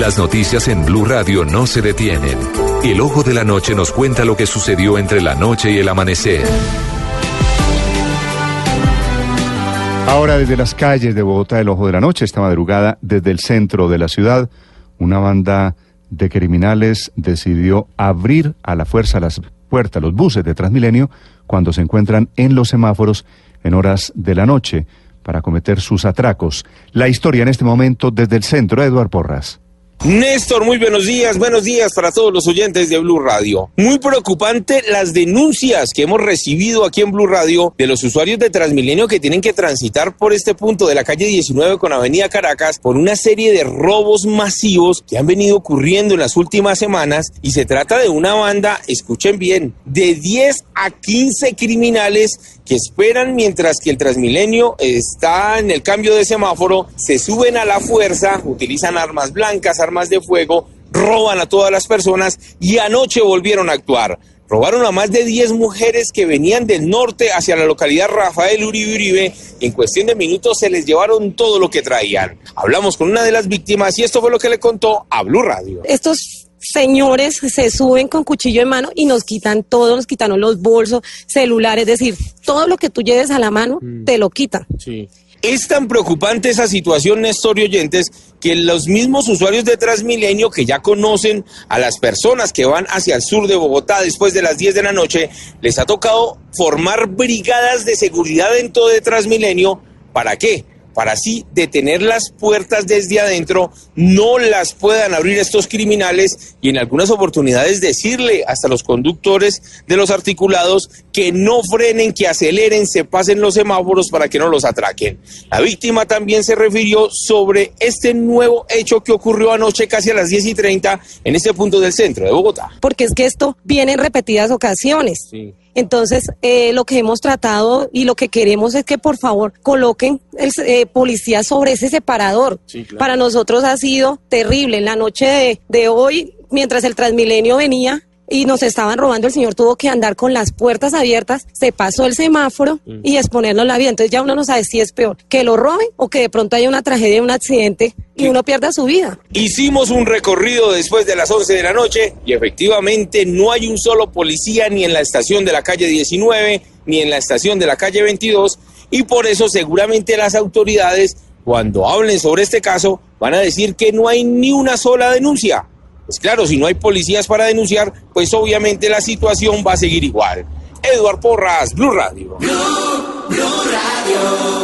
Las noticias en Blue Radio no se detienen. El ojo de la noche nos cuenta lo que sucedió entre la noche y el amanecer. Ahora desde las calles de Bogotá, el ojo de la noche, esta madrugada, desde el centro de la ciudad, una banda de criminales decidió abrir a la fuerza las puertas, los buses de Transmilenio, cuando se encuentran en los semáforos en horas de la noche para cometer sus atracos. La historia en este momento desde el centro, Eduard Porras. Néstor, muy buenos días, buenos días para todos los oyentes de Blue Radio. Muy preocupante las denuncias que hemos recibido aquí en Blue Radio de los usuarios de Transmilenio que tienen que transitar por este punto de la calle 19 con Avenida Caracas por una serie de robos masivos que han venido ocurriendo en las últimas semanas y se trata de una banda, escuchen bien, de 10 a 15 criminales que esperan mientras que el Transmilenio está en el cambio de semáforo, se suben a la fuerza, utilizan armas blancas, armas de fuego, roban a todas las personas y anoche volvieron a actuar. Robaron a más de 10 mujeres que venían del norte hacia la localidad Rafael Uribe Uribe. En cuestión de minutos se les llevaron todo lo que traían. Hablamos con una de las víctimas y esto fue lo que le contó a Blue Radio. Estos señores se suben con cuchillo en mano y nos quitan todo, nos quitaron los bolsos, celulares, es decir, todo lo que tú lleves a la mano te lo quitan. Sí. Es tan preocupante esa situación, Néstor oyentes, que los mismos usuarios de Transmilenio que ya conocen a las personas que van hacia el sur de Bogotá después de las 10 de la noche, les ha tocado formar brigadas de seguridad dentro de Transmilenio. ¿Para qué? Para así detener las puertas desde adentro, no las puedan abrir estos criminales y en algunas oportunidades decirle hasta los conductores de los articulados que no frenen, que aceleren, se pasen los semáforos para que no los atraquen. La víctima también se refirió sobre este nuevo hecho que ocurrió anoche casi a las 10 y 30 en este punto del centro de Bogotá. Porque es que esto viene en repetidas ocasiones. Sí. Entonces, eh, lo que hemos tratado y lo que queremos es que por favor coloquen el eh, policía sobre ese separador. Para nosotros ha sido terrible. En la noche de, de hoy, mientras el Transmilenio venía, y nos estaban robando, el señor tuvo que andar con las puertas abiertas, se pasó el semáforo y exponernos la vida. Entonces ya uno no sabe si es peor que lo roben o que de pronto haya una tragedia, un accidente y uno pierda su vida. Hicimos un recorrido después de las 11 de la noche y efectivamente no hay un solo policía ni en la estación de la calle 19 ni en la estación de la calle 22 y por eso seguramente las autoridades cuando hablen sobre este caso van a decir que no hay ni una sola denuncia pues claro, si no hay policías para denunciar, pues obviamente la situación va a seguir igual. Eduard Porras, Blue Radio. Blue, Blue Radio.